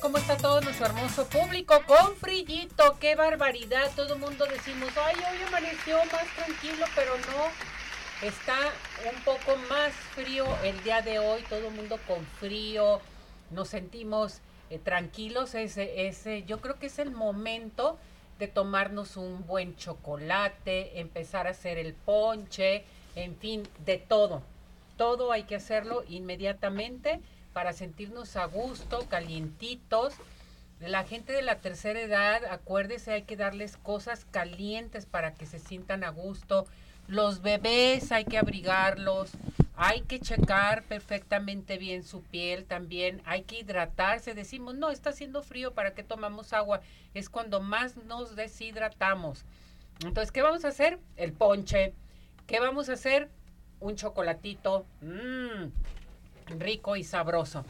¿Cómo está todo nuestro hermoso público? Con frillito, qué barbaridad, todo el mundo decimos, ay, hoy amaneció más tranquilo, pero no, está un poco más frío el día de hoy, todo el mundo con frío, nos sentimos eh, tranquilos, ese, ese, yo creo que es el momento de tomarnos un buen chocolate, empezar a hacer el ponche, en fin, de todo, todo hay que hacerlo inmediatamente para sentirnos a gusto, calientitos. La gente de la tercera edad, acuérdese, hay que darles cosas calientes para que se sientan a gusto. Los bebés hay que abrigarlos, hay que checar perfectamente bien su piel también, hay que hidratarse. Decimos, no, está haciendo frío, ¿para qué tomamos agua? Es cuando más nos deshidratamos. Entonces, ¿qué vamos a hacer? El ponche. ¿Qué vamos a hacer? Un chocolatito. Mmm, rico y sabroso.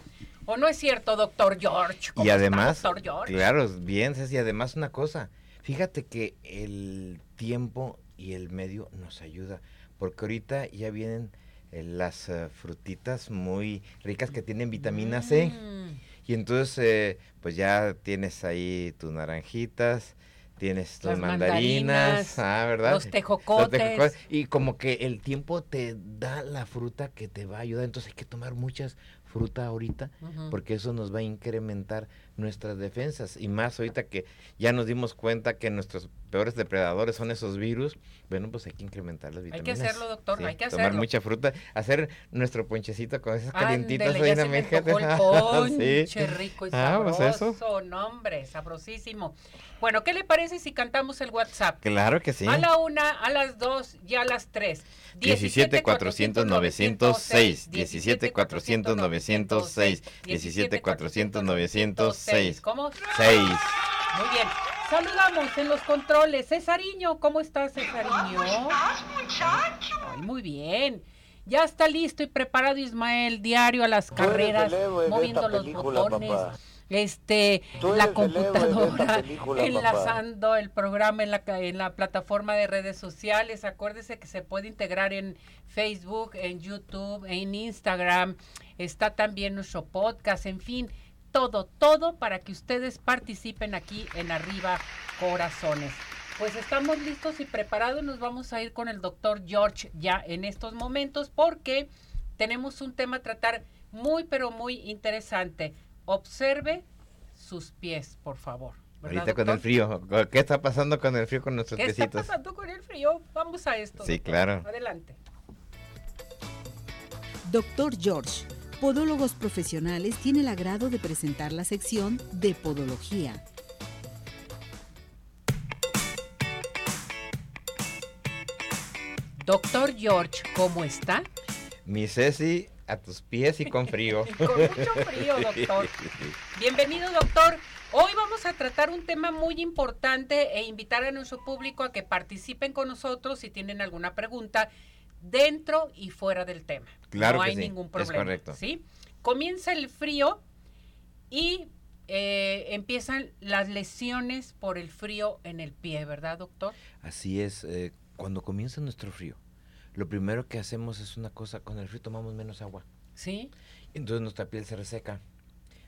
¿O no es cierto, doctor George? y además, claro, bien, y además una cosa, fíjate que el tiempo y el medio nos ayuda, porque ahorita ya vienen eh, las eh, frutitas muy ricas que tienen vitamina C. Mm. Y entonces, eh, pues ya tienes ahí tus naranjitas, tienes tus mandarinas, ah, ¿verdad? Los tejocotes. Y como que el tiempo te da la fruta que te va a ayudar, entonces hay que tomar muchas fruta ahorita, porque eso nos va a incrementar nuestras defensas. Y más ahorita que ya nos dimos cuenta que nuestros peores depredadores son esos virus, bueno, pues hay que incrementar las vitaminas. Hay que hacerlo, doctor, hay que hacerlo. Tomar mucha fruta, hacer nuestro ponchecito con esas calientitas. Ándale, ya se me el ponche rico y ah, pues sabroso, nombre, sabrosísimo. Bueno, ¿qué le parece si cantamos el WhatsApp? Claro que sí. A la una, a las dos y a las tres. 17 400 906, 17 400 906, 17 400 906. ¿Cómo? 6. Muy bien. Saludamos en los controles. Cesariño, ¿cómo estás, Cesariño? ¿Cómo estás, muchacho? Ay, muy bien. Ya está listo y preparado Ismael, diario a las carreras, moviendo los botones este la computadora, enlazando el programa en la, en la plataforma de redes sociales. Acuérdese que se puede integrar en Facebook, en YouTube, en Instagram. Está también nuestro podcast, en fin, todo, todo para que ustedes participen aquí en Arriba Corazones. Pues estamos listos y preparados. Nos vamos a ir con el doctor George ya en estos momentos porque tenemos un tema a tratar muy, pero muy interesante observe sus pies, por favor. Ahorita con el frío, ¿qué está pasando con el frío con nuestros ¿Qué piecitos? ¿Qué está pasando con el frío? Vamos a esto. Sí, claro. Adelante. Doctor George, Podólogos Profesionales, tiene el agrado de presentar la sección de Podología. Doctor George, ¿cómo está? Mi Ceci, a tus pies y con frío. con mucho frío, doctor. Bienvenido, doctor. Hoy vamos a tratar un tema muy importante e invitar a nuestro público a que participen con nosotros si tienen alguna pregunta dentro y fuera del tema. Claro no hay ningún problema. Es correcto. ¿sí? Comienza el frío y eh, empiezan las lesiones por el frío en el pie, ¿verdad, doctor? Así es. Eh, cuando comienza nuestro frío, lo primero que hacemos es una cosa, con el frío tomamos menos agua. Sí. Entonces nuestra piel se reseca,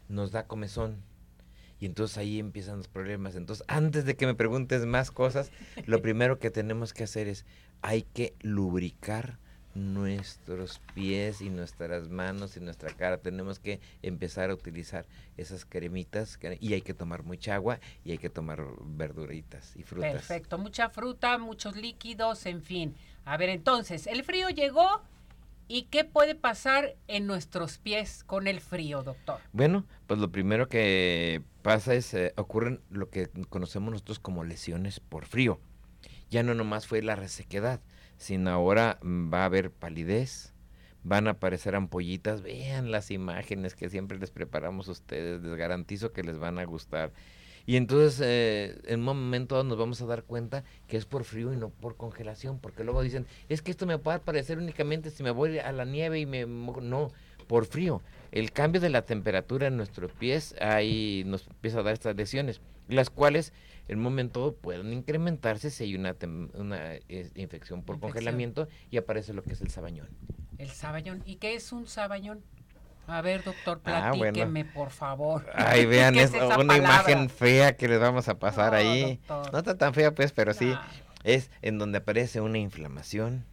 nos da comezón. Y entonces ahí empiezan los problemas. Entonces, antes de que me preguntes más cosas, lo primero que tenemos que hacer es, hay que lubricar nuestros pies y nuestras manos y nuestra cara. Tenemos que empezar a utilizar esas cremitas y hay que tomar mucha agua y hay que tomar verduritas y frutas. Perfecto, mucha fruta, muchos líquidos, en fin. A ver, entonces, el frío llegó y ¿qué puede pasar en nuestros pies con el frío, doctor? Bueno, pues lo primero que pasa es, eh, ocurren lo que conocemos nosotros como lesiones por frío. Ya no nomás fue la resequedad, sino ahora mm, va a haber palidez, van a aparecer ampollitas. Vean las imágenes que siempre les preparamos a ustedes, les garantizo que les van a gustar. Y entonces eh, en un momento nos vamos a dar cuenta que es por frío y no por congelación, porque luego dicen, es que esto me puede aparecer únicamente si me voy a la nieve y me... No, por frío. El cambio de la temperatura en nuestros pies ahí nos empieza a dar estas lesiones, las cuales en un momento pueden incrementarse si hay una, una eh, infección por congelamiento y aparece lo que es el sabañón. El sabañón. ¿Y qué es un sabañón? A ver, doctor, ah, platíqueme, por favor. Ay, vean, es, una imagen fea que les vamos a pasar ahí. No está tan fea, pues, pero sí. Es en donde aparece una inflamación,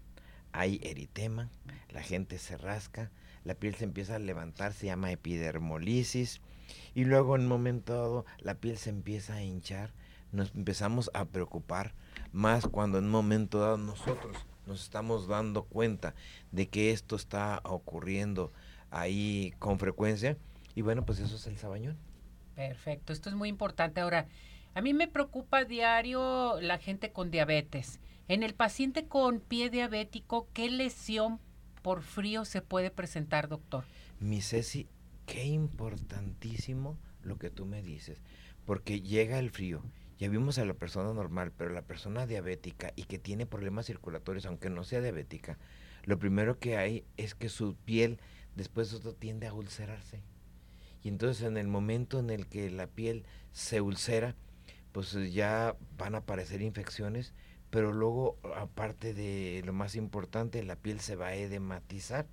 hay eritema, la gente se rasca, la piel se empieza a levantar, se llama epidermolisis, y luego en un momento dado la piel se empieza a hinchar, nos empezamos a preocupar más cuando en un momento dado nosotros nos estamos dando cuenta de que esto está ocurriendo ahí con frecuencia. Y bueno, pues eso es el sabañón. Perfecto, esto es muy importante. Ahora, a mí me preocupa diario la gente con diabetes. En el paciente con pie diabético, ¿qué lesión por frío se puede presentar, doctor? Mi Ceci, qué importantísimo lo que tú me dices, porque llega el frío. Ya vimos a la persona normal, pero la persona diabética y que tiene problemas circulatorios, aunque no sea diabética, lo primero que hay es que su piel después esto tiende a ulcerarse. Y entonces en el momento en el que la piel se ulcera, pues ya van a aparecer infecciones, pero luego aparte de lo más importante, la piel se va a edematizar.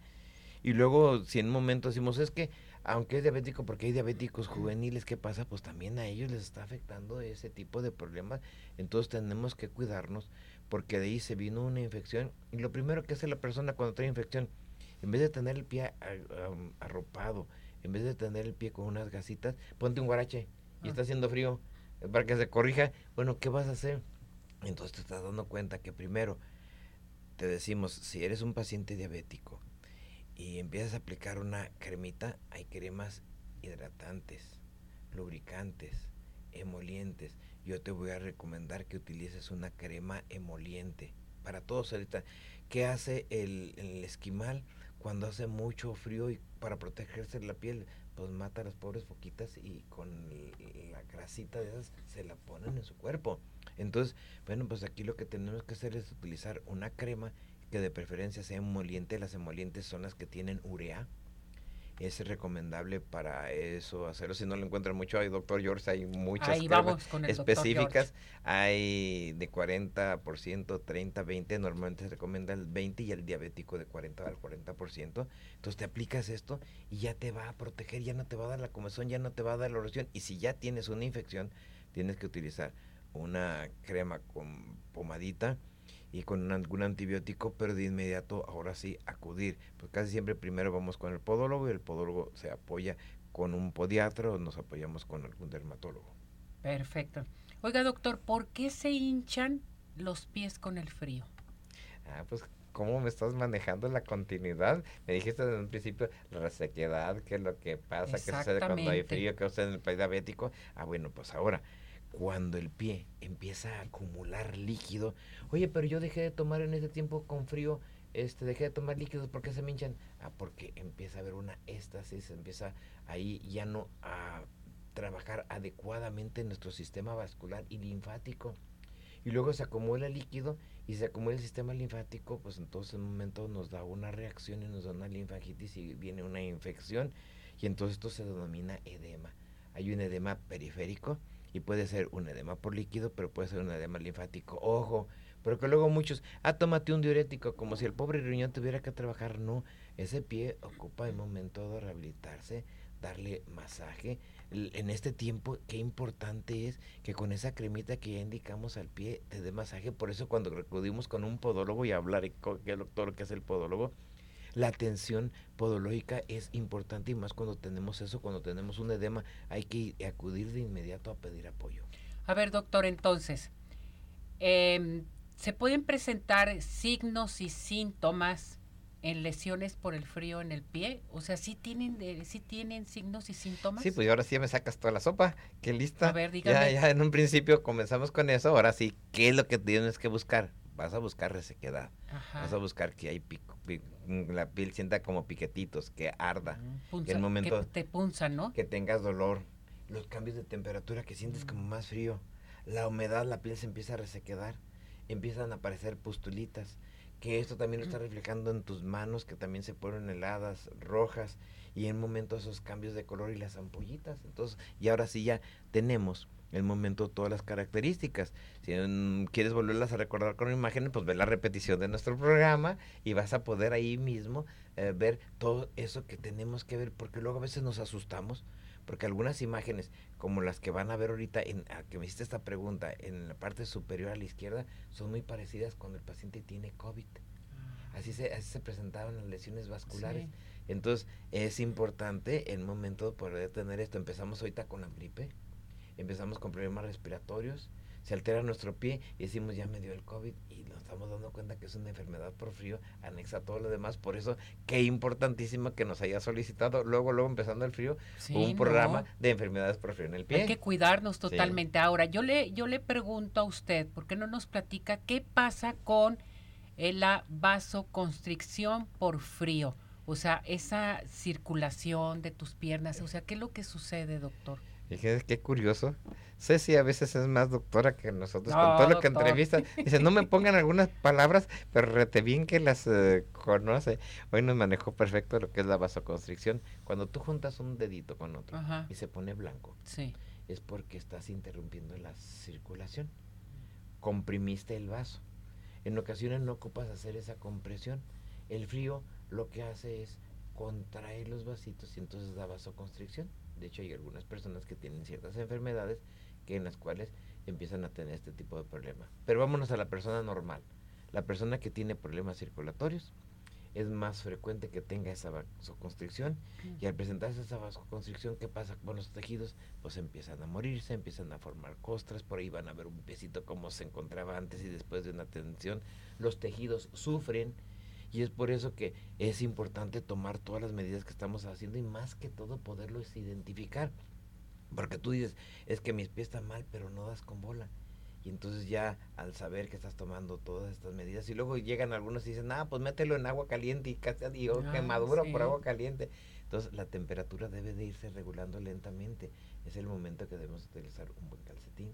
Y luego si en un momento decimos, es que aunque es diabético, porque hay diabéticos juveniles, ¿qué pasa? Pues también a ellos les está afectando ese tipo de problemas. Entonces tenemos que cuidarnos porque de ahí se vino una infección. Y lo primero que hace la persona cuando trae infección, en vez de tener el pie arropado, en vez de tener el pie con unas gasitas, ponte un guarache y está ah. haciendo frío eh, para que se corrija. Bueno, ¿qué vas a hacer? Entonces te estás dando cuenta que primero te decimos, si eres un paciente diabético y empiezas a aplicar una cremita, hay cremas hidratantes, lubricantes, emolientes. Yo te voy a recomendar que utilices una crema emoliente para todos ahorita. ¿Qué hace el, el esquimal? Cuando hace mucho frío y para protegerse la piel, pues mata a las pobres foquitas y con la grasita de esas se la ponen en su cuerpo. Entonces, bueno, pues aquí lo que tenemos que hacer es utilizar una crema que de preferencia sea emoliente. Las emolientes son las que tienen urea es recomendable para eso hacerlo. Si no lo encuentran mucho, hay doctor George, hay muchas específicas. Hay de 40%, 30, 20, normalmente se recomienda el 20 y el diabético de 40 al 40%. Entonces te aplicas esto y ya te va a proteger, ya no te va a dar la comezón, ya no te va a dar la erosión. Y si ya tienes una infección, tienes que utilizar una crema con pomadita y con algún antibiótico, pero de inmediato ahora sí acudir. Pues casi siempre primero vamos con el podólogo y el podólogo se apoya con un podiatra o nos apoyamos con algún dermatólogo. Perfecto. Oiga, doctor, ¿por qué se hinchan los pies con el frío? Ah, pues ¿cómo me estás manejando la continuidad? Me dijiste en un principio la sequedad, qué es lo que pasa, qué sucede cuando hay frío, qué sucede en el país diabético. Ah, bueno, pues ahora cuando el pie empieza a acumular líquido, oye, pero yo dejé de tomar en ese tiempo con frío, este, dejé de tomar líquidos, ¿por qué se me hinchan? Ah, porque empieza a haber una éstasis, empieza ahí ya no a trabajar adecuadamente nuestro sistema vascular y linfático. Y luego se acumula líquido y se acumula el sistema linfático, pues entonces en un momento nos da una reacción y nos da una linfagitis y viene una infección y entonces esto se denomina edema. Hay un edema periférico, y puede ser un edema por líquido, pero puede ser un edema linfático. Ojo, pero que luego muchos, ah, tómate un diurético, como si el pobre riñón tuviera que trabajar. No, ese pie ocupa el momento de rehabilitarse, darle masaje. En este tiempo, qué importante es que con esa cremita que ya indicamos al pie te dé masaje. Por eso cuando acudimos con un podólogo y hablar con el doctor que es el podólogo, la atención podológica es importante y más cuando tenemos eso, cuando tenemos un edema, hay que acudir de inmediato a pedir apoyo. A ver, doctor, entonces, em, ¿se pueden presentar signos y síntomas en lesiones por el frío en el pie? O sea, ¿sí tienen, ¿sí tienen signos y síntomas? Sí, pues ahora sí me sacas toda la sopa. Qué lista. A ver, dígame. Ya, ya en un principio comenzamos con eso. Ahora sí, ¿qué es lo que tienes que buscar? Vas a buscar resequedad, Ajá. vas a buscar que hay pico, pi- mm, la piel sienta como piquetitos, que arda, punza- que el momento que te punza, ¿no? que tengas dolor, los cambios de temperatura, que sientes como más frío, la humedad, la piel se empieza a resequedar, empiezan a aparecer pustulitas, que esto también lo está reflejando en tus manos, que también se ponen heladas, rojas, y en momento esos cambios de color y las ampollitas. Entonces, y ahora sí ya tenemos el momento todas las características. Si quieres volverlas a recordar con imágenes, pues ve la repetición de nuestro programa y vas a poder ahí mismo eh, ver todo eso que tenemos que ver, porque luego a veces nos asustamos, porque algunas imágenes, como las que van a ver ahorita, en, a que me hiciste esta pregunta, en la parte superior a la izquierda, son muy parecidas cuando el paciente tiene COVID. Así se, así se presentaban las lesiones vasculares. Sí. Entonces, es importante el momento de poder tener esto. Empezamos ahorita con la gripe, empezamos con problemas respiratorios, se altera nuestro pie y decimos ya me dio el COVID y nos estamos dando cuenta que es una enfermedad por frío anexa a todo lo demás. Por eso, qué importantísimo que nos haya solicitado, luego, luego empezando el frío, Sí, un programa de enfermedades por frío en el pie. Hay que cuidarnos totalmente. Ahora, yo le, yo le pregunto a usted, ¿por qué no nos platica qué pasa con eh, la vasoconstricción por frío? O sea, esa circulación de tus piernas, o sea, ¿qué es lo que sucede, doctor? Fíjate qué curioso. Ceci a veces es más doctora que nosotros No, con todo lo que doctor. entrevista. Dice, no me pongan algunas palabras, pero rete bien que las eh, conoce. Hoy nos manejó perfecto lo que es la vasoconstricción. Cuando tú juntas un dedito con otro Ajá, y se pone blanco, sí. es porque estás interrumpiendo la circulación. Comprimiste el vaso. En ocasiones no ocupas hacer esa compresión. El frío lo que hace es contraer los vasitos y entonces da vasoconstricción. De hecho, hay algunas personas que tienen ciertas enfermedades que en las cuales empiezan a tener este tipo de problema. Pero vámonos a la persona normal. La persona que tiene problemas circulatorios es más frecuente que tenga esa vasoconstricción y al presentarse esa vasoconstricción, ¿qué pasa con los tejidos? Pues empiezan a morirse, empiezan a formar costras, por ahí van a ver un piecito como se encontraba antes y después de una tensión. Los tejidos sufren y es por eso que es importante tomar todas las medidas que estamos haciendo y más que todo poderlos identificar. Porque tú dices, es que mis pies están mal, pero no das con bola. Y entonces ya al saber que estás tomando todas estas medidas y luego llegan algunos y dicen, ah, pues mételo en agua caliente y casi digo, Ah, quemadura por agua caliente. Entonces la temperatura debe de irse regulando lentamente. Es el momento que debemos utilizar un buen calcetín,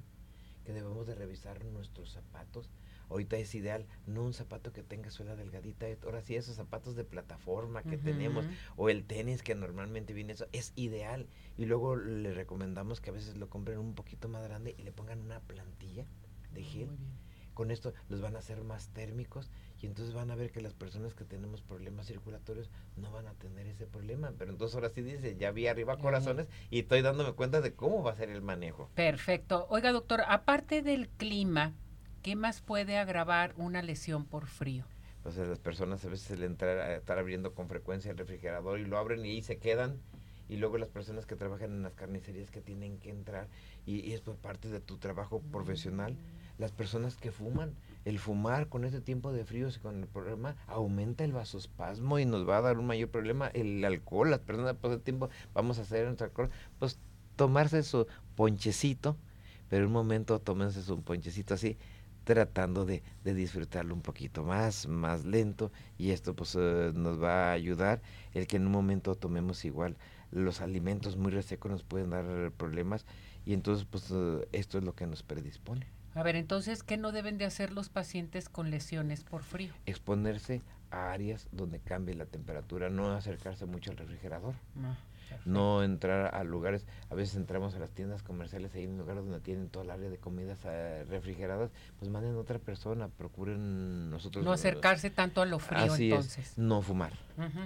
que debemos de revisar nuestros zapatos. Ahorita es ideal, no un zapato que tenga suela delgadita, eh, ahora sí esos zapatos de plataforma que tenemos, o el tenis que normalmente viene eso, es ideal. Y luego le recomendamos que a veces lo compren un poquito más grande y le pongan una plantilla de gel. Muy bien. Con esto los van a hacer más térmicos y entonces van a ver que las personas que tenemos problemas circulatorios no van a tener ese problema. Pero entonces ahora sí dice, ya vi arriba corazones y estoy dándome cuenta de cómo va a ser el manejo. Perfecto. Oiga, doctor, aparte del clima, ¿qué más puede agravar una lesión por frío? O sea, las personas a veces el entrar a estar abriendo con frecuencia el refrigerador y lo abren y ahí se quedan. Y luego las personas que trabajan en las carnicerías que tienen que entrar y, y es por parte de tu trabajo profesional. Las personas que fuman, el fumar con este tiempo de fríos y con el problema aumenta el vasospasmo y nos va a dar un mayor problema. El alcohol, las personas por ese tiempo vamos a hacer nuestro alcohol, pues tomarse su ponchecito, pero en un momento tómense su ponchecito así tratando de, de disfrutarlo un poquito más, más lento y esto pues eh, nos va a ayudar el que en un momento tomemos igual los alimentos muy resecos nos pueden dar problemas y entonces pues eh, esto es lo que nos predispone A ver, entonces, ¿qué no deben de hacer los pacientes con lesiones por frío? exponerse a áreas donde cambie la temperatura no acercarse mucho al refrigerador Ah. No entrar a lugares, a veces entramos a las tiendas comerciales en lugares donde tienen toda el área de comidas eh, refrigeradas, pues manden a otra persona, procuren nosotros No acercarse tanto a lo frío, Así entonces. es, no fumar.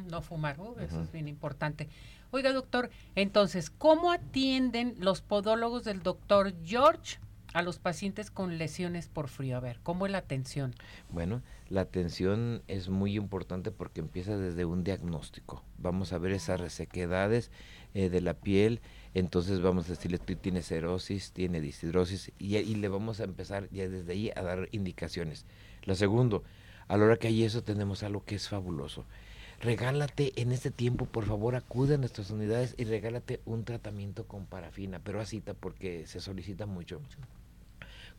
No fumar, uh, eso es bien importante. Oiga, doctor, entonces, ¿cómo atienden los podólogos del doctor George a los pacientes con lesiones por frío? A ver, ¿cómo es la atención? Bueno, la atención es muy importante porque empieza desde un diagnóstico. Vamos a ver esas resequedades eh, de la piel, entonces vamos a decirle, tú tienes cerosis, tiene deshidrosis, y, y le vamos a empezar ya desde ahí a dar indicaciones. Lo segundo, a la hora que hay eso tenemos algo que es fabuloso. Regálate en este tiempo, por favor, acude a nuestras unidades y regálate un tratamiento con parafina, pero a cita porque se solicita mucho.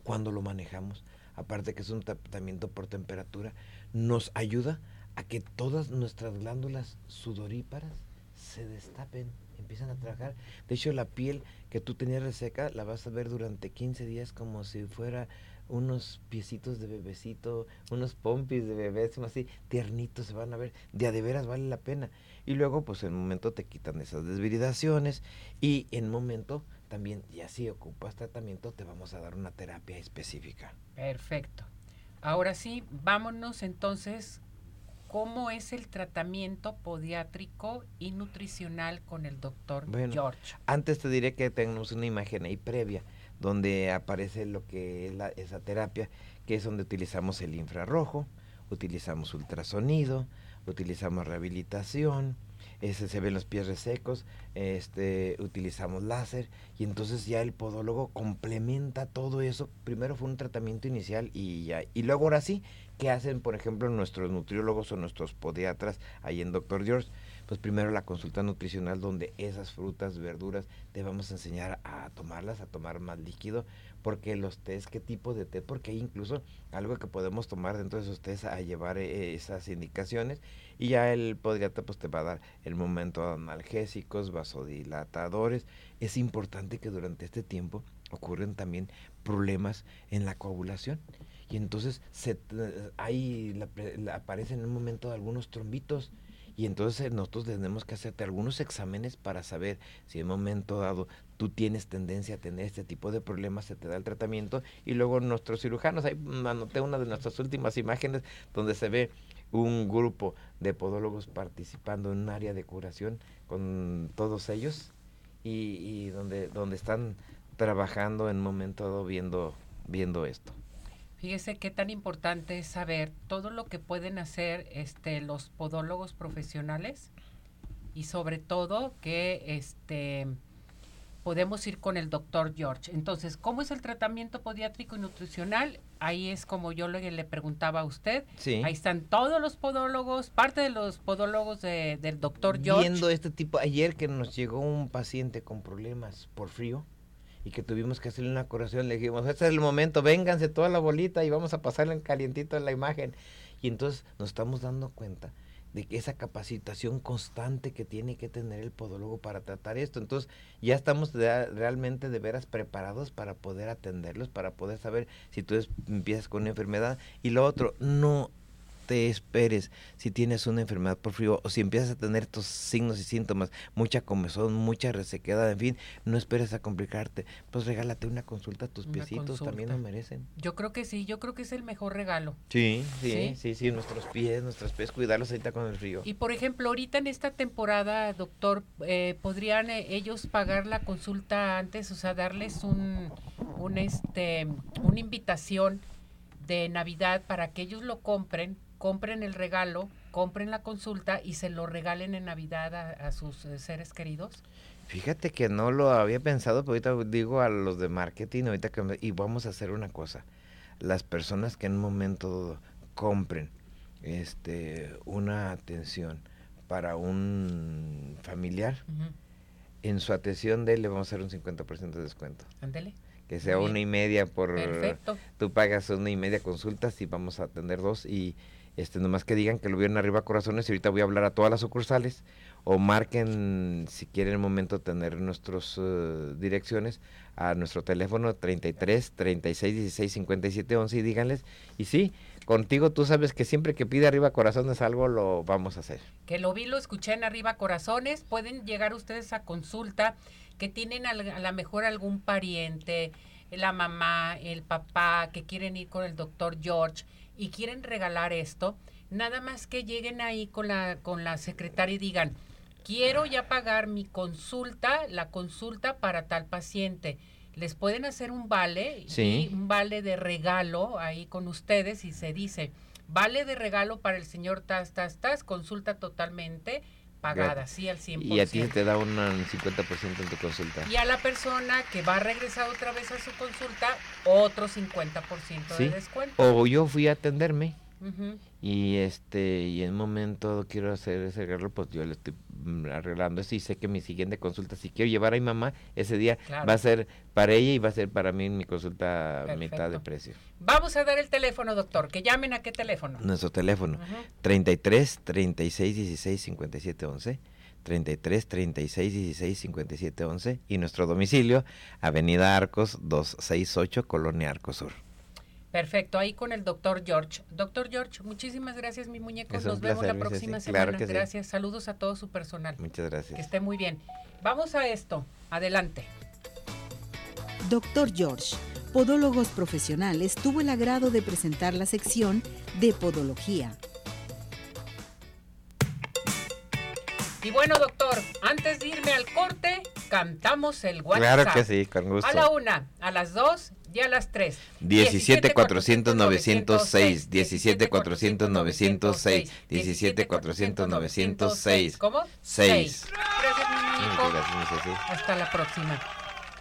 Cuando lo manejamos, aparte que es un tratamiento por temperatura, nos ayuda a que todas nuestras glándulas sudoríparas se destapen, empiezan a trabajar. De hecho, la piel que tú tenías reseca la vas a ver durante 15 días como si fuera unos piecitos de bebecito, unos pompis de bebé, así, tiernitos se van a ver, de a de veras vale la pena. Y luego, pues en un momento te quitan esas desviridaciones y en un momento también, ya si ocupas tratamiento, te vamos a dar una terapia específica. Perfecto. Ahora sí, vámonos entonces, ¿cómo es el tratamiento podiátrico y nutricional con el doctor George? Antes te diré que tenemos una imagen ahí previa donde aparece lo que es la, esa terapia, que es donde utilizamos el infrarrojo, utilizamos ultrasonido, utilizamos rehabilitación, ese se ven los pies resecos, este, utilizamos láser y entonces ya el podólogo complementa todo eso. Primero fue un tratamiento inicial y ya, y luego ahora sí, ¿qué hacen por ejemplo nuestros nutriólogos o nuestros podiatras ahí en Dr. George? Pues primero la consulta nutricional donde esas frutas, verduras, te vamos a enseñar a tomarlas, a tomar más líquido, porque los test, qué tipo de té, porque hay incluso algo que podemos tomar dentro de esos test a llevar eh, esas indicaciones y ya el podiatra pues te va a dar el momento analgésicos, vasodilatadores. Es importante que durante este tiempo ocurren también problemas en la coagulación y entonces se, ahí aparecen en un momento algunos trombitos y entonces nosotros tenemos que hacerte algunos exámenes para saber si en un momento dado tú tienes tendencia a tener este tipo de problemas, se te da el tratamiento y luego nuestros cirujanos, ahí anoté una de nuestras últimas imágenes donde se ve un grupo de podólogos participando en un área de curación con todos ellos y, y donde, donde están trabajando en momento dado viendo, viendo esto. Fíjese qué tan importante es saber todo lo que pueden hacer este, los podólogos profesionales y sobre todo que este, podemos ir con el doctor George. Entonces, ¿cómo es el tratamiento podiátrico y nutricional? Ahí es como yo le, le preguntaba a usted. Sí. Ahí están todos los podólogos, parte de los podólogos del doctor George. Viendo este tipo, ayer que nos llegó un paciente con problemas por frío, y que tuvimos que hacerle una curación, le dijimos, este es el momento, vénganse toda la bolita y vamos a pasarle en calientito en la imagen. Y entonces nos estamos dando cuenta de que esa capacitación constante que tiene que tener el podólogo para tratar esto. Entonces ya estamos realmente de veras preparados para poder atenderlos, para poder saber si tú empiezas con una enfermedad. Y lo otro, no te esperes si tienes una enfermedad por frío o si empiezas a tener estos signos y síntomas, mucha comezón, mucha resequedad, en fin, no esperes a complicarte. Pues regálate una consulta, tus piecitos también lo merecen. Yo creo que sí, yo creo que es el mejor regalo. Sí, sí, sí, sí, nuestros pies, nuestros pies, cuidarlos ahorita con el frío. Y por ejemplo, ahorita en esta temporada, doctor, eh, ¿podrían eh, ellos pagar la consulta antes? O sea, darles un, un este, una invitación de Navidad para que ellos lo compren compren el regalo, compren la consulta y se lo regalen en Navidad a, sus eh, seres queridos? Fíjate que no lo había pensado, pero ahorita digo a los de marketing, ahorita que y vamos a hacer una cosa. Las personas que en un momento compren este una atención para un familiar, en su atención de él le vamos a hacer un 50% de descuento. Ándele. Que sea una y media por... Perfecto. Tú pagas una y media consultas y vamos a atender dos y este, nomás que digan que lo vieron arriba corazones y ahorita voy a hablar a todas las sucursales o marquen si quieren el momento tener nuestras eh, direcciones a nuestro teléfono 33 36 16 57 11 y díganles y sí, contigo tú sabes que siempre que pide arriba corazones algo lo vamos a hacer. Que lo vi, lo escuché en arriba corazones, pueden llegar ustedes a consulta que tienen a lo mejor algún pariente, la mamá, el papá, que quieren ir con el doctor George y quieren regalar esto, nada más que lleguen ahí con la, con la secretaria y digan, quiero ya pagar mi consulta, la consulta para tal paciente. Les pueden hacer un vale, un vale de regalo ahí con ustedes y se dice, vale de regalo para el señor Tas, Tas, Tas, consulta totalmente pagada, sí, al 100%. Y a ti te da un 50% en tu consulta. Y a la persona que va a regresar otra vez a su consulta, otro 50% de descuento. O yo fui a atenderme y este y en un momento quiero hacer ese arreglo pues yo le estoy mm, arreglando eso y sé que mi siguiente consulta si quiero llevar a mi mamá ese día Claro. va a ser para ella y va a ser para mí mi consulta a mitad de Perfecto. precio Vamos a dar el teléfono, doctor. Que llamen a qué teléfono. nuestro teléfono Ujú. 33 36 16 57 11 33 36 16 57 11 y nuestro domicilio Avenida Arcos 268 Colonia Arcos Sur Perfecto, ahí con el doctor George. Doctor George, muchísimas gracias, mi muñeco. Nos vemos la próxima sí, claro semana. que sí. gracias. Saludos a todo su personal. muchas Que gracias esté muy bien. Vamos a esto. Adelante. Doctor George, Podólogos Profesionales, tuvo el agrado de presentar la sección de Podología. Y bueno, doctor, antes de irme al corte, cantamos el WhatsApp. claro que sí con gusto A la una, a las dos y a las tres. 17 400 906 17 400 906 17 400 906 ¿Cómo? 6 Gracias, mi. Hasta la próxima.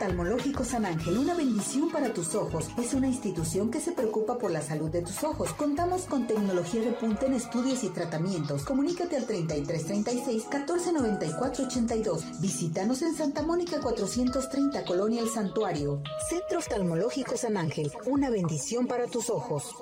Oftalmológico San Ángel, una bendición para tus ojos. Es una institución que se preocupa por la salud de tus ojos. Contamos con tecnología de punta en estudios y tratamientos. Comunícate al 3336 1494 82. Visítanos en Santa Mónica 430, Colonia El Santuario. Centro Oftalmológico San Ángel, una bendición para tus ojos.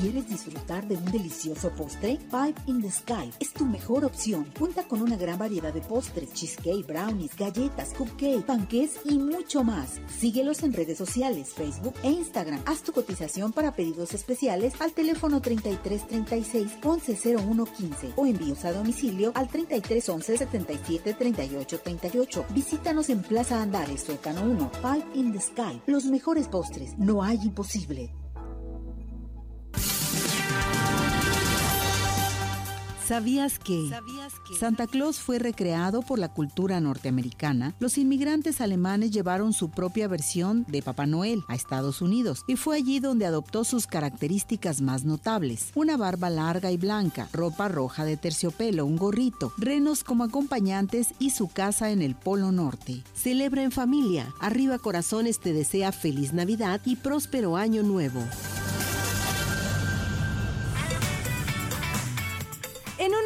¿Quieres disfrutar de un delicioso postre? Five in the Sky es tu mejor opción. Cuenta con una gran variedad de postres, cheesecake, brownies, galletas, cupcake, panqués y mucho más. Síguelos en redes sociales, Facebook e Instagram. Haz tu cotización para pedidos especiales al teléfono 3336 110115 o envíos a domicilio al 3311 77 38 38. Visítanos en Plaza Andares, Sótano 1. Five in the Sky. Los mejores postres. No hay imposible. ¿Sabías que Santa Claus fue recreado por la cultura norteamericana? Los inmigrantes alemanes llevaron su propia versión de Papá Noel a Estados Unidos y fue allí donde adoptó sus características más notables. Una barba larga y blanca, ropa roja de terciopelo, un gorrito, renos como acompañantes y su casa en el Polo Norte. Celebra en familia. Arriba Corazones te desea feliz Navidad y próspero año nuevo.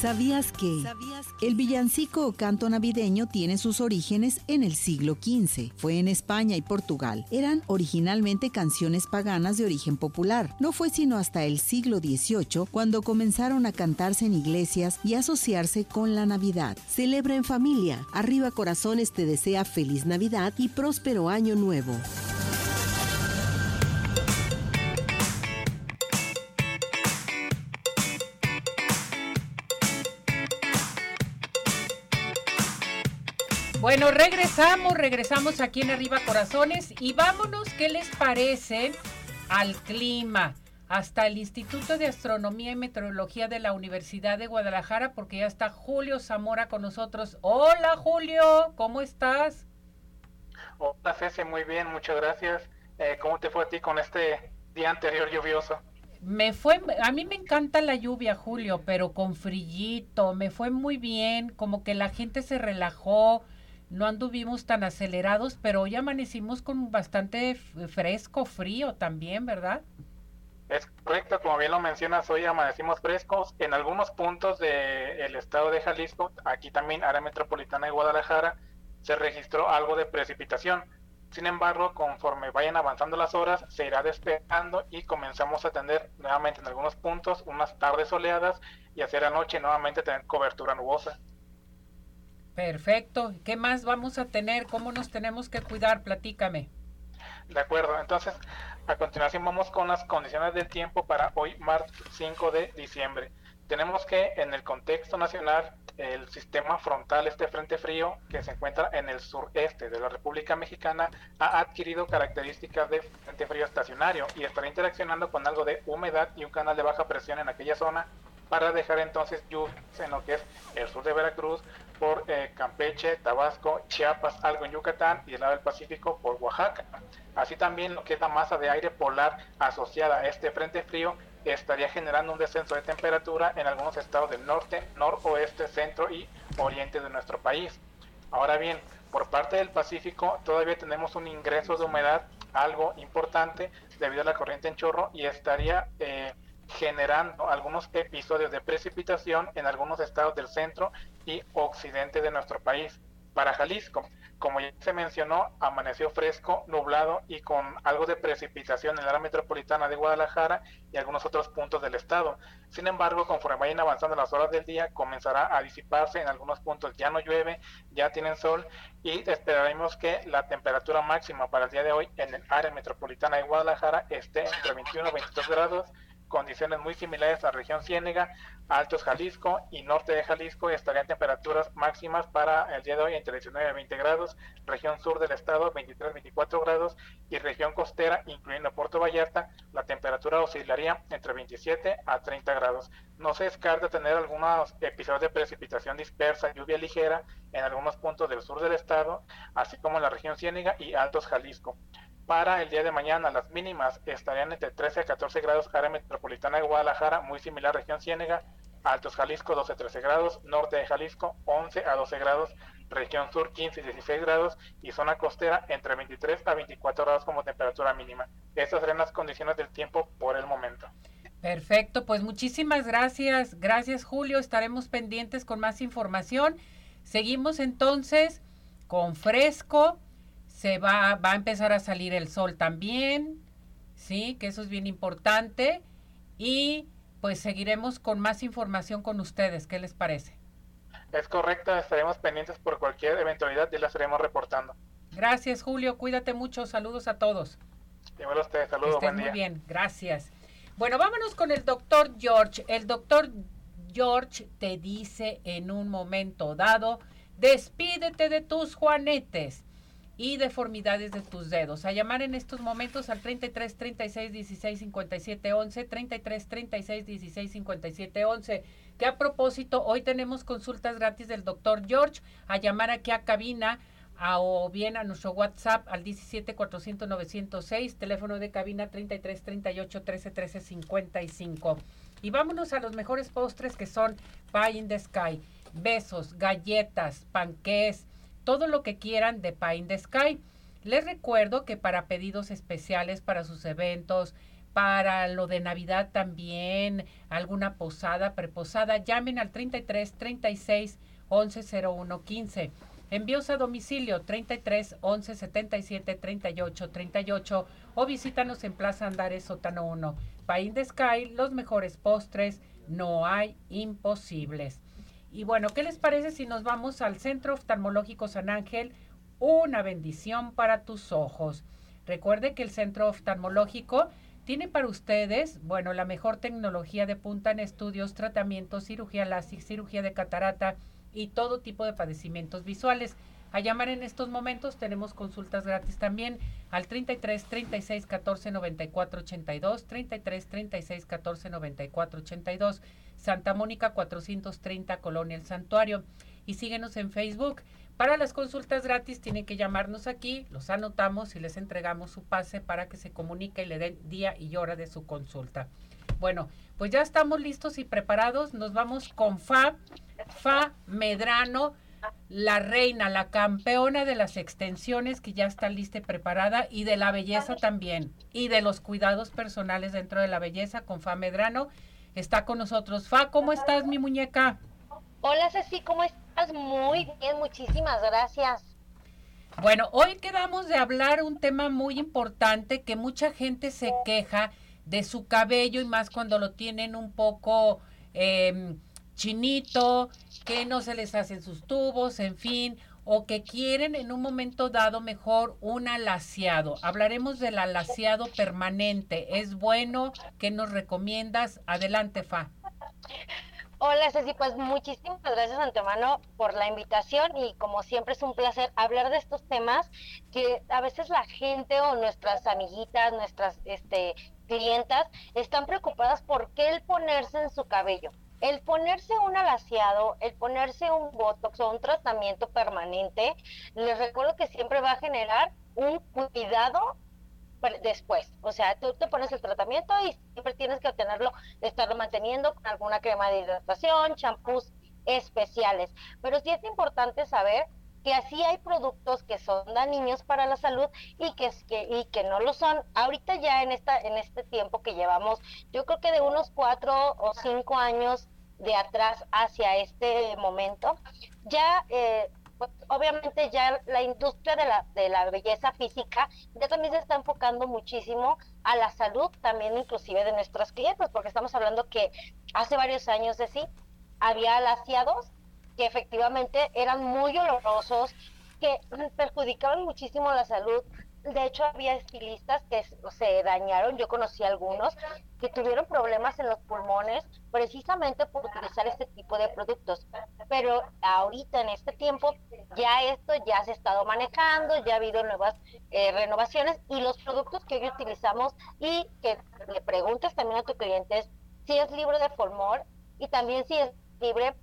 ¿Sabías que el villancico o canto navideño tiene sus orígenes en el siglo XV? Fue en España y Portugal. Eran originalmente canciones paganas de origen popular. No fue sino hasta el siglo XVIII cuando comenzaron a cantarse en iglesias y asociarse con la Navidad. Celebra en familia. Arriba Corazones te desea feliz Navidad y próspero año nuevo. Bueno, regresamos, regresamos aquí en Arriba Corazones y vámonos, ¿qué les parece al clima? Hasta el Instituto de Astronomía y Meteorología de la Universidad de Guadalajara, porque ya está Julio Zamora con nosotros. Hola Julio, ¿cómo estás? Hola Ceci, muy bien, muchas gracias. Eh, ¿Cómo te fue a ti con este día anterior lluvioso? Me fue, a mí me encanta la lluvia, Julio, pero con frillito, me fue muy bien, como que la gente se relajó, no anduvimos tan acelerados, pero hoy amanecimos con bastante fresco, frío también, ¿verdad? Es correcto, como bien lo mencionas, hoy amanecimos frescos en algunos puntos del estado de Jalisco, aquí también área metropolitana de Guadalajara, se registró algo de precipitación. Sin embargo, conforme vayan avanzando las horas, se irá despejando y comenzamos a tener nuevamente en algunos puntos unas tardes soleadas y hacia la noche nuevamente tener cobertura nubosa. Perfecto. ¿Qué más vamos a tener? ¿Cómo nos tenemos que cuidar? Platícame. De acuerdo. Entonces, a continuación vamos con las condiciones del tiempo para hoy, martes 5 de diciembre. Tenemos que en el contexto nacional el sistema frontal, este frente frío que se encuentra en el sureste de la República Mexicana, ha adquirido características de frente frío estacionario y estará interaccionando con algo de humedad y un canal de baja presión en aquella zona para dejar entonces lluvias en lo que es el sur de Veracruz, por eh, Campeche, Tabasco, Chiapas, algo en Yucatán y el lado del Pacífico por Oaxaca. Así también lo que es la masa de aire polar asociada a este frente frío estaría generando un descenso de temperatura en algunos estados del norte, noroeste, centro y oriente de nuestro país. Ahora bien, por parte del Pacífico todavía tenemos un ingreso de humedad algo importante debido a la corriente en chorro y estaría eh, generando algunos episodios de precipitación en algunos estados del centro y occidente de nuestro país. Para Jalisco, como ya se mencionó, amaneció fresco, nublado y con algo de precipitación en la área metropolitana de Guadalajara y algunos otros puntos del estado. Sin embargo, conforme vayan avanzando las horas del día, comenzará a disiparse. En algunos puntos ya no llueve, ya tienen sol y esperaremos que la temperatura máxima para el día de hoy en el área metropolitana de Guadalajara esté entre 21 y 22 grados condiciones muy similares a la región Ciénega, Altos Jalisco y norte de Jalisco estarían temperaturas máximas para el día de hoy entre 19 y 20 grados, región sur del estado 23-24 grados y región costera, incluyendo Puerto Vallarta, la temperatura oscilaría entre 27 a 30 grados. No se descarta tener algunos episodios de precipitación dispersa, lluvia ligera en algunos puntos del sur del estado, así como en la región Ciénega y Altos Jalisco. Para el día de mañana, las mínimas estarían entre 13 a 14 grados, área metropolitana de Guadalajara, muy similar a región Ciénega, Altos Jalisco 12 a 13 grados, norte de Jalisco 11 a 12 grados, región sur 15 y 16 grados y zona costera entre 23 a 24 grados como temperatura mínima. Estas serían las condiciones del tiempo por el momento. Perfecto, pues muchísimas gracias. Gracias Julio, estaremos pendientes con más información. Seguimos entonces con fresco se va, va a empezar a salir el sol también, sí, que eso es bien importante. Y pues seguiremos con más información con ustedes. ¿Qué les parece? Es correcto, estaremos pendientes por cualquier eventualidad y la estaremos reportando. Gracias, Julio. Cuídate mucho. Saludos a todos. Igual a ustedes. Saludos. Estén muy bien. Gracias. Bueno, vámonos con el doctor George. El doctor George te dice en un momento dado, despídete de tus juanetes y deformidades de tus dedos. A llamar en estos momentos al 33 36 16 57 11, 33 36 16 57 11. Que a propósito, hoy tenemos consultas gratis del doctor George. A llamar aquí a cabina o bien a nuestro WhatsApp al 17 400 906, teléfono de cabina 33 38 13 13 55. Y vámonos a los mejores postres que son Pie in the Sky, besos, galletas, panqués, todo lo que quieran de Pie the Sky. Les recuerdo que para pedidos especiales para sus eventos, para lo de Navidad también, alguna posada, preposada, llamen al 33 36 11 01 15. Envíos a domicilio 33 11 77 38 38 o visítanos en Plaza Andares Sótano 1. Pie in the Sky, los mejores postres, no hay imposibles. Y bueno, ¿qué les parece si nos vamos al Centro Oftalmológico San Ángel? Una bendición para tus ojos. Recuerde que el Centro Oftalmológico tiene para ustedes, bueno, la mejor tecnología de punta en estudios, tratamientos, cirugía láser, cirugía de catarata y todo tipo de padecimientos visuales. A llamar en estos momentos tenemos consultas gratis también al 33 36 14 94 82, 33 36 14 94 82, Santa Mónica 430 Colonia El Santuario y síguenos en Facebook. Para las consultas gratis tienen que llamarnos aquí, los anotamos y les entregamos su pase para que se comunique y le den día y hora de su consulta. Bueno, pues ya estamos listos y preparados. Nos vamos con Fa, Fa Medrano la reina, la campeona de las extensiones que ya está lista y preparada y de la belleza también y de los cuidados personales dentro de la belleza con Fa Medrano. Está con nosotros. Fa, ¿cómo estás, mi muñeca? Hola, Ceci, ¿cómo estás? Muy bien, muchísimas gracias. Bueno, hoy quedamos de hablar un tema muy importante que mucha gente se queja de su cabello y más cuando lo tienen un poco em, chinito, que no se les hacen sus tubos, en fin, o que quieren en un momento dado mejor un alaciado. Hablaremos del alaciado permanente. ¿Es bueno? ¿Qué nos recomiendas? Adelante, Fa. Hola Ceci, pues muchísimas gracias antemano por la invitación y como siempre es un placer hablar de estos temas que a veces la gente o nuestras amiguitas, nuestras este, clientas están preocupadas por qué el ponerse en su cabello. El ponerse un alaciado, el ponerse un botox o un tratamiento permanente, les recuerdo que siempre va a generar un cuidado después. O sea, tú te pones el tratamiento y siempre tienes que tenerlo, estarlo manteniendo con alguna crema de hidratación, champús especiales. Pero sí es importante saber que así hay productos que son dañinos para la salud y que, que, y que no lo son. Ahorita ya en, esta, en este tiempo que llevamos, yo creo que de unos cuatro o cinco años de atrás hacia este momento, ya eh, pues, obviamente ya la industria de la, de la belleza física ya también se está enfocando muchísimo a la salud también inclusive de nuestros clientes, porque estamos hablando que hace varios años de sí había alaciados que efectivamente eran muy olorosos, que perjudicaban muchísimo la salud de hecho había estilistas que se dañaron, yo conocí algunos que tuvieron problemas en los pulmones precisamente por utilizar este tipo de productos. Pero ahorita en este tiempo ya esto ya se ha estado manejando, ya ha habido nuevas eh, renovaciones y los productos que hoy utilizamos y que le preguntes también a tu cliente si es libre de formol y también si es libre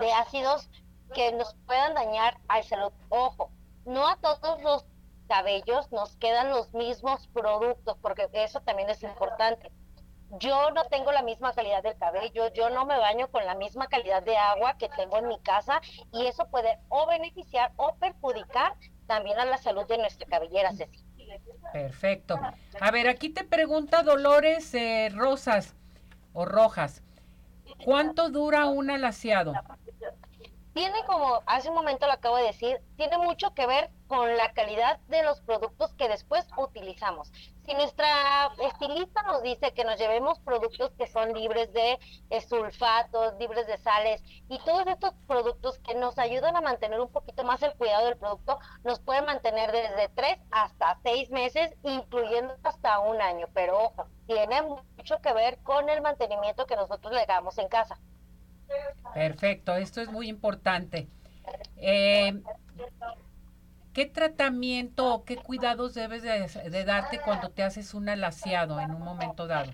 de ácidos que nos puedan dañar al salud. Ojo, no a todos los cabellos nos quedan los mismos productos, porque eso también es importante. Yo no tengo la misma calidad del cabello, yo no me baño con la misma calidad de agua que tengo en mi casa y eso puede o beneficiar o perjudicar también a la salud de nuestra cabellera, Ceci. Perfecto. A ver, aquí te pregunta Dolores eh, Rosas o Rojas. ¿Cuánto dura un alaciado? Tiene como, hace un momento lo acabo de decir, tiene mucho que ver con la calidad de los productos que después utilizamos. Si nuestra estilista nos dice que nos llevemos productos que son libres de sulfatos, libres de sales y todos estos productos que nos ayudan a mantener un poquito más el cuidado del producto, nos pueden mantener desde tres hasta seis meses, incluyendo hasta un año. Pero ojo, tiene mucho que ver con el mantenimiento que nosotros le hagamos en casa. Perfecto, esto es muy importante. Eh, ¿Qué tratamiento o qué cuidados debes de, darte cuando te haces un alaciado en un momento dado?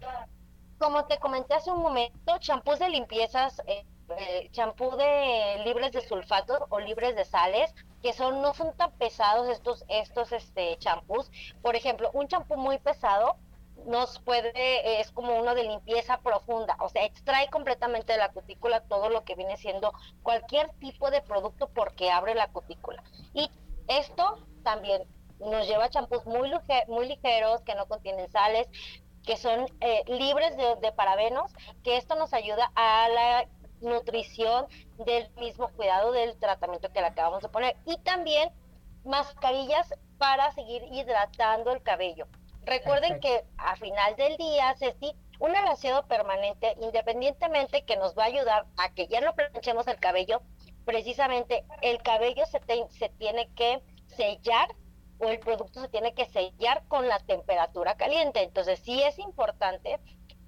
Como te comenté hace un momento, champús de limpiezas, eh, eh, champú de libres de sulfatos o libres de sales, que son no son tan pesados estos estos este champús. Por ejemplo, un champú muy pesado nos puede, es como uno de limpieza profunda, o sea, extrae completamente de la cutícula todo lo que viene siendo cualquier tipo de producto porque abre la cutícula. Y esto también nos lleva champús muy, muy ligeros que no contienen sales, que son eh, libres de, de parabenos, que esto nos ayuda a la nutrición del mismo cuidado del tratamiento que le acabamos de poner. Y también mascarillas para seguir hidratando el cabello. Recuerden que a final del día, Ceci, un alaciado permanente, independientemente que nos va a ayudar a que ya no planchemos el cabello, precisamente el cabello se, se tiene que sellar o el producto se tiene que sellar con la temperatura caliente. Entonces sí es importante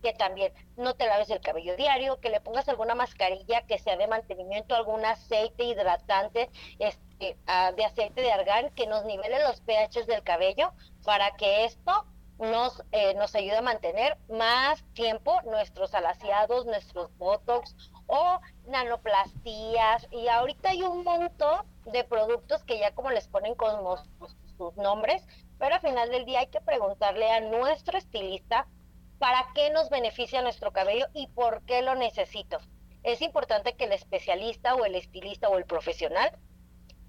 que también no te laves el cabello diario, que le pongas alguna mascarilla que sea de mantenimiento, algún aceite hidratante este, ah, de aceite de argán que nos nivele los pHs del cabello para que esto nos, eh, nos ayude a mantener más tiempo nuestros alaciados, nuestros botox o nanoplastías. Y ahorita hay un montón de productos que ya como les ponen con sus nombres, pero al final del día hay que preguntarle a nuestro estilista para qué nos beneficia nuestro cabello y por qué lo necesito. Es importante que el especialista o el estilista o el profesional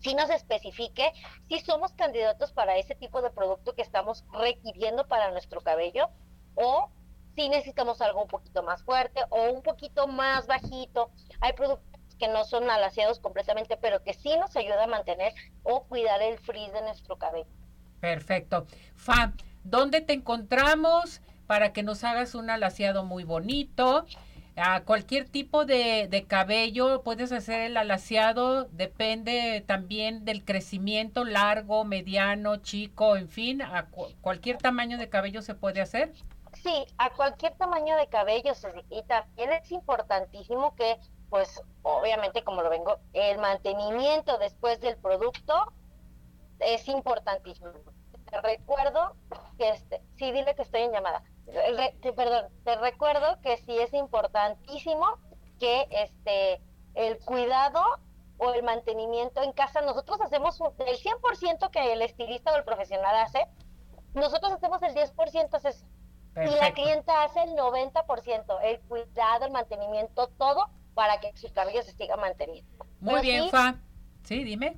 si nos especifique si somos candidatos para ese tipo de producto que estamos requiriendo para nuestro cabello o si necesitamos algo un poquito más fuerte o un poquito más bajito. Hay productos que no son alaciados completamente, pero que sí nos ayuda a mantener o cuidar el frizz de nuestro cabello. Perfecto. Fa, ¿dónde te encontramos para que nos hagas un alaciado muy bonito? A cualquier tipo de, de, cabello puedes hacer el alaciado, depende también del crecimiento largo, mediano, chico, en fin, a cualquier tamaño de cabello se puede hacer. Sí, a cualquier tamaño de cabello y también es importantísimo que, pues, obviamente, como lo vengo, el mantenimiento después del producto es importantísimo. Te recuerdo que este, sí, dile que estoy en llamada te, perdón, te recuerdo que sí es importantísimo que este el cuidado o el mantenimiento en casa, nosotros hacemos el 100% que el estilista o el profesional hace, nosotros hacemos el 10% es Y la clienta hace el 90%, el cuidado, el mantenimiento, todo para que su cabello se siga manteniendo. Muy bien, Fa. Sí, dime.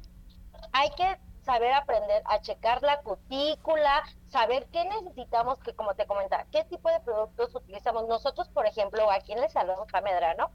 Hay que saber aprender a checar la cutícula, saber qué necesitamos, que como te comentaba, qué tipo de productos utilizamos. Nosotros, por ejemplo, aquí en el Salón Jamedrano,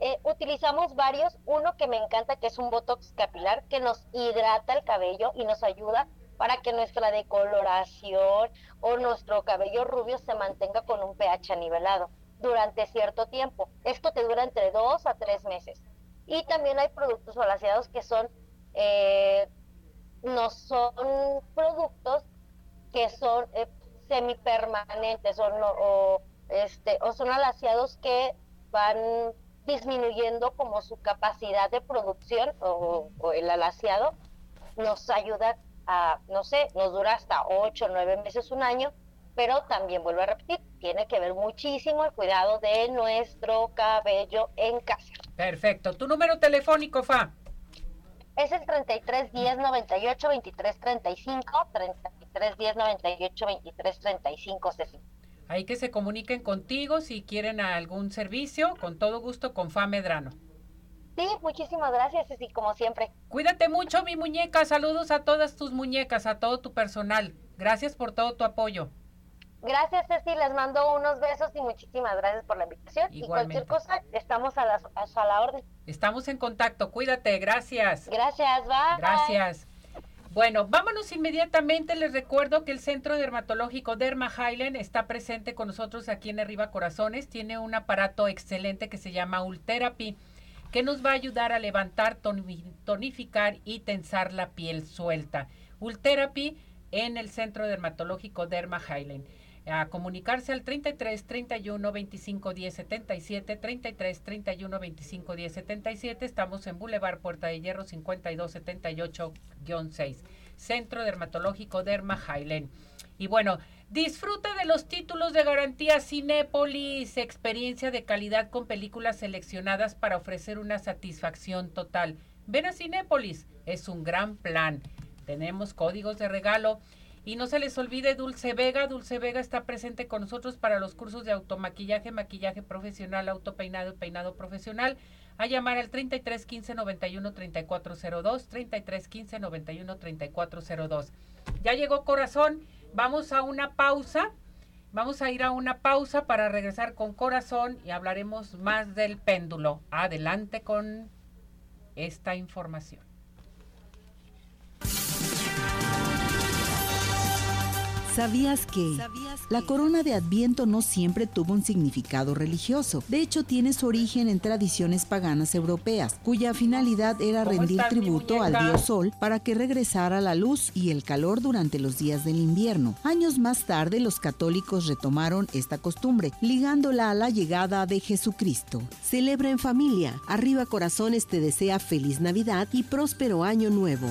eh, utilizamos varios. Uno que me encanta, que es un Botox capilar, que nos hidrata el cabello y nos ayuda para que nuestra decoloración o nuestro cabello rubio se mantenga con un pH nivelado durante cierto tiempo. Esto te dura entre dos a tres meses. Y también hay productos olaseados que son eh, no son productos que son eh, semipermanentes o, no, o, este, o son alaciados que van disminuyendo como su capacidad de producción o, el alaciado nos ayuda a, no sé, nos dura hasta 8 o 9 meses, un año, pero también vuelvo a repetir, tiene que ver muchísimo el cuidado de nuestro cabello en casa. Perfecto. ¿Tu número telefónico, Fa? Es el 33 10 98 23 35, 33 10 98 23 35, Ceci. Ahí que se comuniquen contigo si quieren algún servicio, con todo gusto con Fa Medrano. Sí, muchísimas gracias, Ceci, como siempre. Cuídate mucho, mi muñeca. Saludos a todas tus muñecas, a todo tu personal. Gracias por todo tu apoyo. Gracias, Ceci. Les mando unos besos y muchísimas gracias por la invitación. Y cualquier cosa, estamos a la, a la orden. Estamos en contacto. Cuídate. Gracias. Gracias. Bye. Gracias. Bueno, vámonos inmediatamente. Les recuerdo que el Centro Dermatológico Derma Highland está presente con nosotros aquí en Arriba Corazones. Tiene un aparato excelente que se llama Ultherapy, que nos va a ayudar a levantar, tonificar y tensar la piel suelta. Ultherapy en el Centro Dermatológico Derma Highland a comunicarse al 33 31 25 10 77, 33 31 25 10 77. Estamos en Boulevard Puerta de Hierro 52 78-6, Centro Dermatológico Derma Highland. Y bueno, disfruta de los títulos de garantía Cinépolis, experiencia de calidad con películas seleccionadas para ofrecer una satisfacción total. Ven a Cinépolis, es un gran plan. Tenemos códigos de regalo y no se les olvide Dulce Vega. Dulce Vega está presente con nosotros para los cursos de automaquillaje, maquillaje profesional, autopeinado y peinado profesional. A llamar al 33 15 91 3402, 33 15 91 3402. Ya llegó corazón. Vamos a una pausa. Vamos a ir a una pausa para regresar con corazón y hablaremos más del péndulo. Adelante con esta información. ¿Sabías que la corona de Adviento no siempre tuvo un significado religioso? De hecho, tiene su origen en tradiciones paganas europeas, cuya finalidad era rendir tributo al dios Sol para que regresara la luz y el calor durante los días del invierno. Años más tarde, los católicos retomaron esta costumbre, ligándola a la llegada de Jesucristo. Celebra en familia. Arriba Corazones te desea feliz Navidad y próspero año nuevo.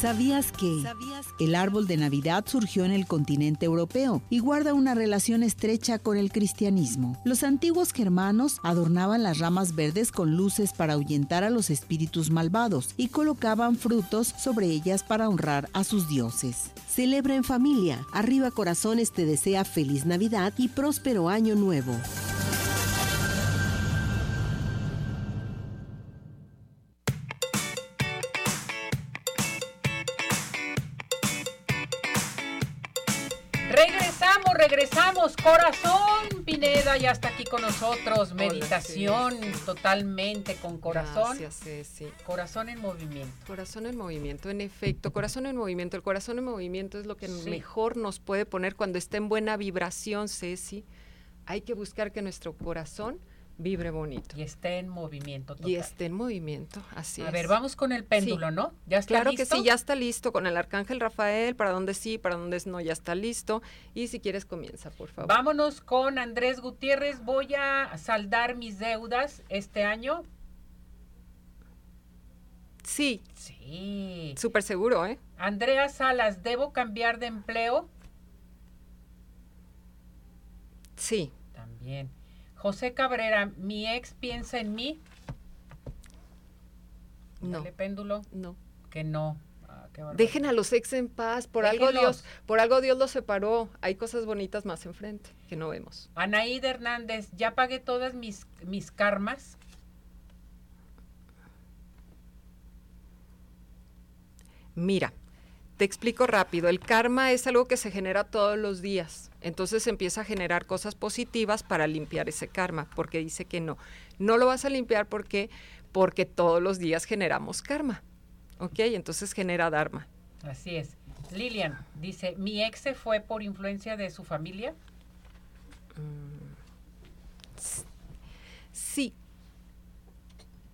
¿Sabías que? El árbol de Navidad surgió en el continente europeo y guarda una relación estrecha con el cristianismo. Los antiguos germanos adornaban las ramas verdes con luces para ahuyentar a los espíritus malvados y colocaban frutos sobre ellas para honrar a sus dioses. Celebra en familia. Arriba Corazones te desea feliz Navidad y próspero año nuevo. Regresamos. Corazón Pineda ya está aquí con nosotros. Meditación totalmente con corazón. Gracias, Ceci. Corazón en movimiento. Corazón en movimiento, en efecto, corazón en movimiento. El corazón en movimiento es lo que Sí. mejor nos puede poner cuando está en buena vibración, Ceci. Hay que buscar que nuestro corazón vibre bonito. Y esté en movimiento. Y esté en movimiento, así A es. ver, vamos con el péndulo, Sí. ¿no? ¿Ya está Claro listo? que sí, ya está listo con el arcángel Rafael, para donde sí, para donde no, ya está listo. Y si quieres comienza, por favor. Vámonos con Andrés Gutiérrez. Voy a saldar mis deudas este año. Sí, Sí. súper seguro, ¿eh? Andrea Salas, ¿debo cambiar de empleo? Sí. También. José Cabrera, ¿mi ex piensa en mí? No. Dale, péndulo. No. Que no. Ah, qué. Dejen a los ex en paz, por algo. Dios, por algo Dios los separó. Hay cosas bonitas más enfrente que no vemos. Anaída Hernández, ya pagué todas mis, mis karmas. Mira, te explico rápido. El karma es algo que se genera todos los días. Entonces empieza a generar cosas positivas para limpiar ese karma, porque dice que no. No lo vas a limpiar porque porque todos los días generamos karma. ¿Ok? Entonces genera dharma. Así es. Lilian dice, ¿mi ex se fue por influencia de su familia? Sí,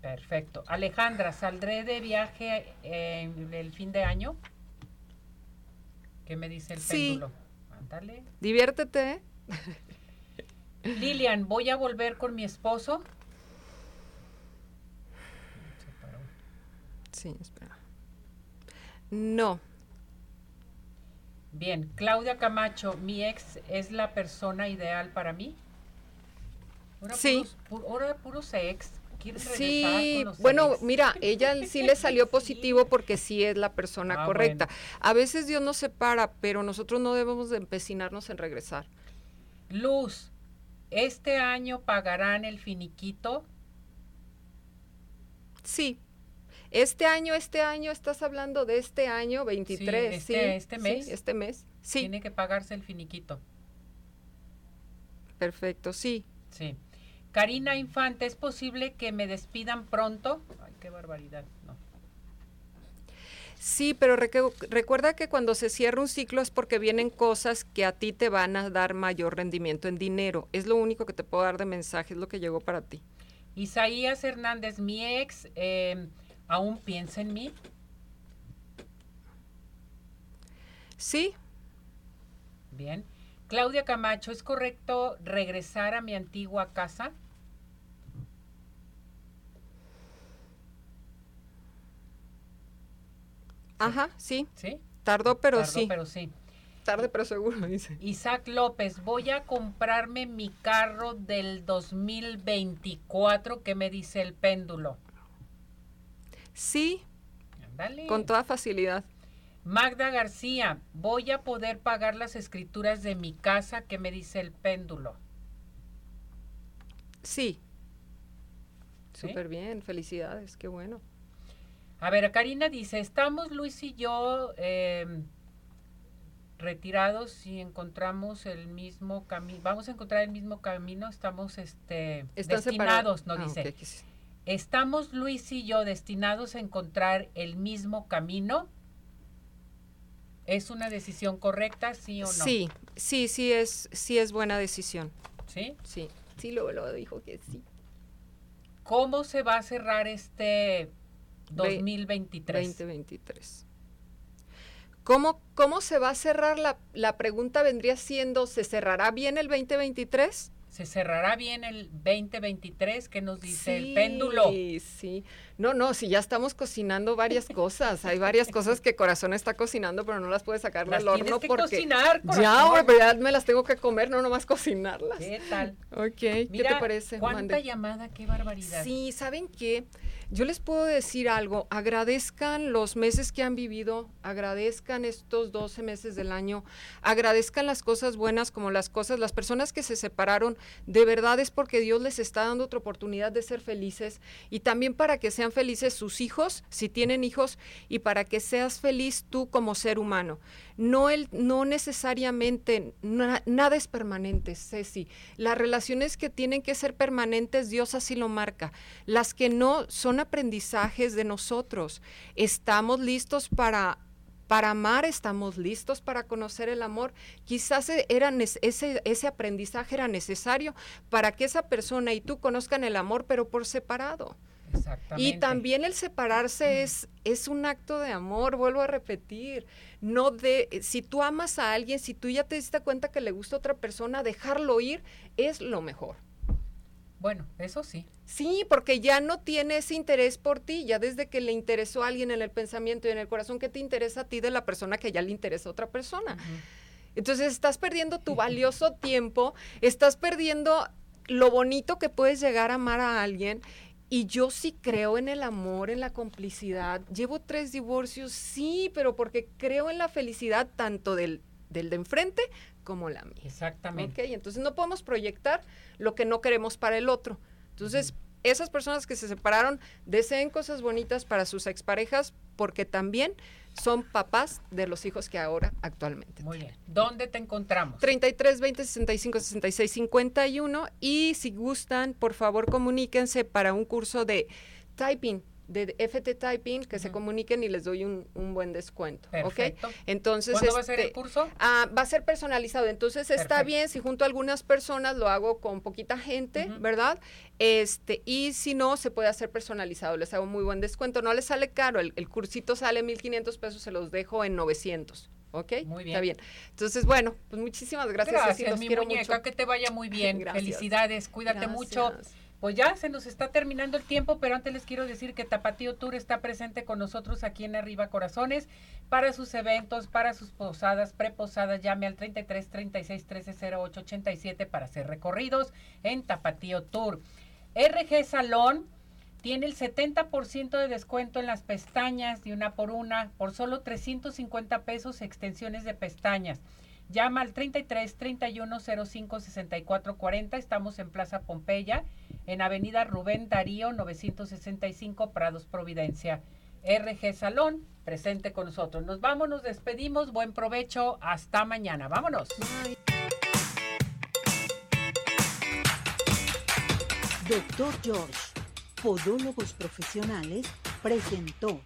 Perfecto. Alejandra, ¿saldré de viaje eh, el fin de año? ¿Qué me dice el Sí. péndulo? Ándale. diviértete. Lilian, ¿voy a volver con mi esposo? Sí, espera. No, Bien, Claudia Camacho, ¿mi ex es la persona ideal para mí? Ahora Sí. Puros, pu- ahora puros ex. ¿Quieren regresar Sí, bueno, mira, ella sí le salió positivo porque sí es la persona Ah, correcta. bueno. A veces Dios nos separa, pero nosotros no debemos de empecinarnos en regresar. Luz, ¿este año pagarán el finiquito? Sí. Este año, este año, estás hablando de este año 23, Sí, sí. este- este sí, mes. este mes. Sí, Tiene que pagarse el finiquito. perfecto, sí. Sí. Karina Infante, ¿es posible que me despidan pronto? Ay, qué barbaridad. No. Sí, pero recuerda que cuando se cierra un ciclo es porque vienen cosas que a ti te van a dar mayor rendimiento en dinero. Es lo único que te puedo dar de mensaje, es lo que llegó para ti. Isaías Hernández, mi ex, eh, ¿aún piensa en mí? Sí, Bien. Claudia Camacho, ¿es correcto regresar a mi antigua casa? Ajá, sí. ¿Sí? Tardó, pero Tardó, sí. pero sí. Tarde, pero seguro, dice. Isaac López, voy a comprarme mi carro del 2024. ¿Qué me dice el péndulo? Sí, con toda facilidad. Magda García, voy a poder pagar las escrituras de mi casa. ¿Qué me dice el péndulo? Sí. ¿Sí? Súper bien, felicidades, qué bueno. A ver, Karina dice, estamos Luis y yo eh, retirados y encontramos el mismo camino, vamos a encontrar el mismo camino, estamos este, destinados, nos Ah, dice. ¿Estamos Luis y yo destinados a encontrar el mismo camino? ¿Es una decisión correcta, sí o no? Sí, sí, sí es, sí es buena decisión. ¿Sí? Sí, sí lo, lo dijo que sí. ¿Cómo se va a cerrar este 2023? 2023. ¿Cómo, ¿Cómo se va a cerrar? La, la pregunta vendría siendo, ¿se cerrará bien el 2023? ¿Se cerrará bien el 2023? ¿Qué nos dice el péndulo? Sí, sí. No, no, si ya estamos cocinando varias cosas. Hay varias cosas que Corazón está cocinando, pero no las puede sacar del horno que porque cocinar, ya, hombre, ya me las tengo que comer, no nomás cocinarlas. ¿Qué tal? Ok, ¿qué te parece? ¿Cuánta llamada? Qué barbaridad. Sí, ¿saben qué? Yo les puedo decir algo, agradezcan los meses que han vivido, agradezcan estos 12 meses del año, agradezcan las cosas buenas como las cosas, las personas que se separaron, de verdad es porque Dios les está dando otra oportunidad de ser felices y también para que sean felices sus hijos, si tienen hijos, y para que seas feliz tú como ser humano. No, el, no necesariamente, nada es permanente, Ceci. Las relaciones que tienen que ser permanentes, Dios así lo marca. Las que no son aprendizajes de nosotros. Estamos listos para para amar estamos listos para conocer el amor. Quizás e, era ese, ese aprendizaje era necesario para que esa persona y tú conozcan el amor, pero por separado. Y también el separarse es, es un acto de amor, vuelvo a repetir. No de, si tú amas a alguien, si tú ya te diste cuenta que le gusta a otra persona, dejarlo ir es lo mejor. Bueno, eso sí. Sí, porque ya no tiene ese interés por ti, ya desde que le interesó a alguien en el pensamiento y en el corazón, ¿qué te interesa a ti de la persona que ya le interesa a otra persona? Entonces estás perdiendo tu valioso tiempo, estás perdiendo lo bonito que puedes llegar a amar a alguien y yo sí creo en el amor, en la complicidad. Llevo tres divorcios, sí, pero porque creo en la felicidad tanto del, del de enfrente como la mía. Exactamente. Okay, entonces no podemos proyectar lo que no queremos para el otro. Entonces, esas personas que se separaron deseen cosas bonitas para sus exparejas porque también son papás de los hijos que ahora actualmente. Muy bien. ¿Dónde te encontramos? 33 20 65 66 51 y si gustan, por favor, comuníquense para un curso de typing de FT Typing que se comuniquen y les doy un, buen descuento. Perfecto. Entonces, ¿Cuándo va a ser el este, curso? Ah, va a ser personalizado. Entonces está bien si junto a algunas personas lo hago con poquita gente, ¿verdad? Este, y si no, se puede hacer personalizado. Les hago muy buen descuento. No les sale caro. El, cursito sale 1,500 pesos, se los dejo en 900. ¿Ok? Muy bien. Está bien. Entonces, bueno, pues muchísimas gracias. Gracias, mi muñeca, que te vaya muy bien. Felicidades, cuídate mucho. Pues ya se nos está terminando el tiempo, pero antes les quiero decir que Tapatío Tour está presente con nosotros aquí en Arriba Corazones para sus eventos, para sus posadas, preposadas. Llame al 33 36 13 08 87 para hacer recorridos en Tapatío Tour. RG Salón tiene el 70% de descuento en las pestañas de una por una por solo 350 pesos extensiones de pestañas. Llama al 33 31 05 64 40. Estamos en Plaza Pompeya, en Avenida Rubén Darío 965 Prados Providencia. RG Salón, presente con nosotros. Nos vamos, nos despedimos. Buen provecho. Hasta mañana. Vámonos. Doctor George, Podólogos Profesionales, presentó.